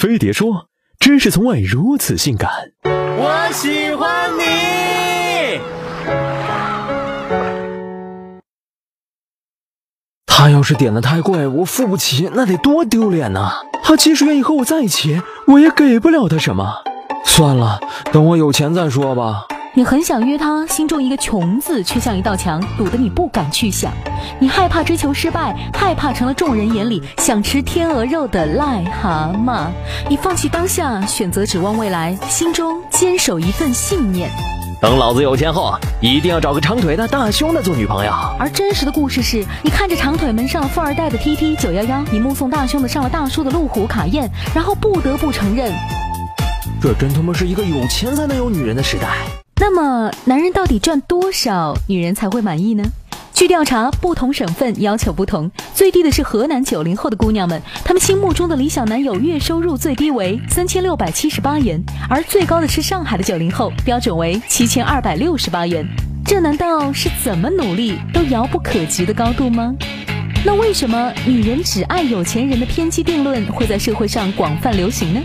飞碟说：“知识从未如此性感。”我喜欢你。他要是点的太贵，我付不起，那得多丢脸呐！他即使愿意和我在一起，我也给不了他什么。算了，等我有钱再说吧。你很想约他，心中一个穷字却像一道墙，堵得你不敢去想。你害怕追求失败，害怕成了众人眼里想吃天鹅肉的癞蛤蟆。你放弃当下，选择指望未来，心中坚守一份信念。等老子有钱后，一定要找个长腿的大胸的做女朋友。而真实的故事是，你看着长腿们上了富二代的 TT 九幺幺，你目送大胸的上了大叔的路虎卡宴，然后不得不承认，这真他妈是一个有钱才能有女人的时代。那么，男人到底赚多少，女人才会满意呢？据调查，不同省份要求不同。最低的是河南九零后的姑娘们，她们心目中的理想男友月收入最低为三千六百七十八元，而最高的是上海的九零后，标准为七千二百六十八元。这难道是怎么努力都遥不可及的高度吗？那为什么女人只爱有钱人的偏激定论会在社会上广泛流行呢？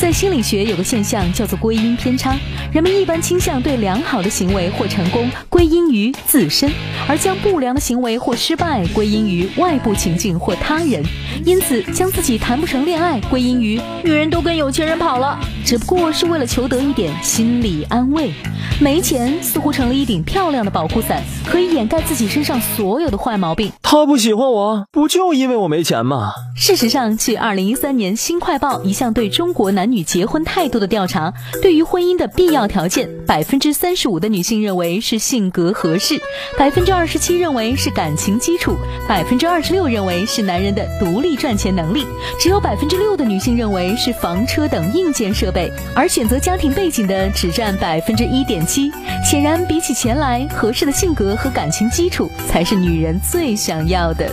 在心理学有个现象叫做归因偏差，人们一般倾向对良好的行为或成功归因于自身，而将不良的行为或失败归因于外部情境或他人，因此将自己谈不成恋爱归因于女人都跟有钱人跑了，只不过是为了求得一点心理安慰。没钱似乎成了一顶漂亮的保护伞，可以掩盖自己身上所有的坏毛病。他不喜欢我，不就因为我没钱吗？事实上，据二零一三年《新快报》一项对中国男女结婚态度的调查，对于婚姻的必要条件，百分之三十五的女性认为是性格合适，百分之二十七认为是感情基础，百分之二十六认为是男人的独立赚钱能力，只有百分之六的女性认为是房车等硬件设而选择家庭背景的只占百分之一点。七，显然比起钱来，合适的性格和感情基础才是女人最想要的。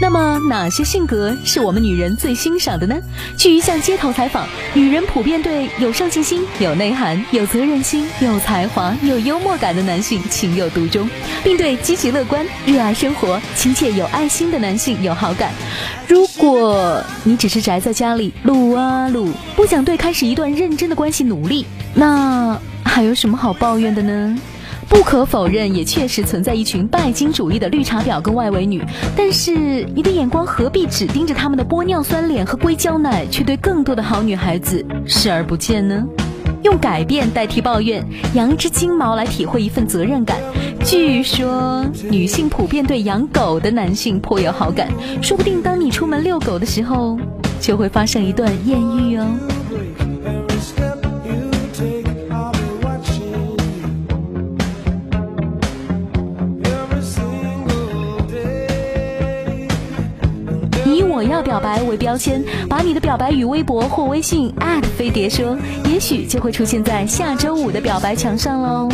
那么哪些性格是我们女人最欣赏的呢？据一项街头采访，女人普遍对有上进心、有内涵、有责任心、有才华、有幽默感的男性情有独钟，并对积极乐观、热爱生活、亲切有爱心的男性有好感。如果你只是宅在家里撸啊撸，不想对开始一段认真的关系努力，那还有什么好抱怨的呢？不可否认，也确实存在一群拜金主义的绿茶婊跟外围女。但是，你的眼光何必只盯着他们的玻尿酸脸和硅胶奶，却对更多的好女孩子视而不见呢？用改变代替抱怨，养一只金毛来体会一份责任感。据说，女性普遍对养狗的男性颇有好感。说不定当你出门遛狗的时候，就会发生一段艳遇哦。以我要表白为标签，把你的表白与微博或微信飞碟说，也许就会出现在下周五的表白墙上喽。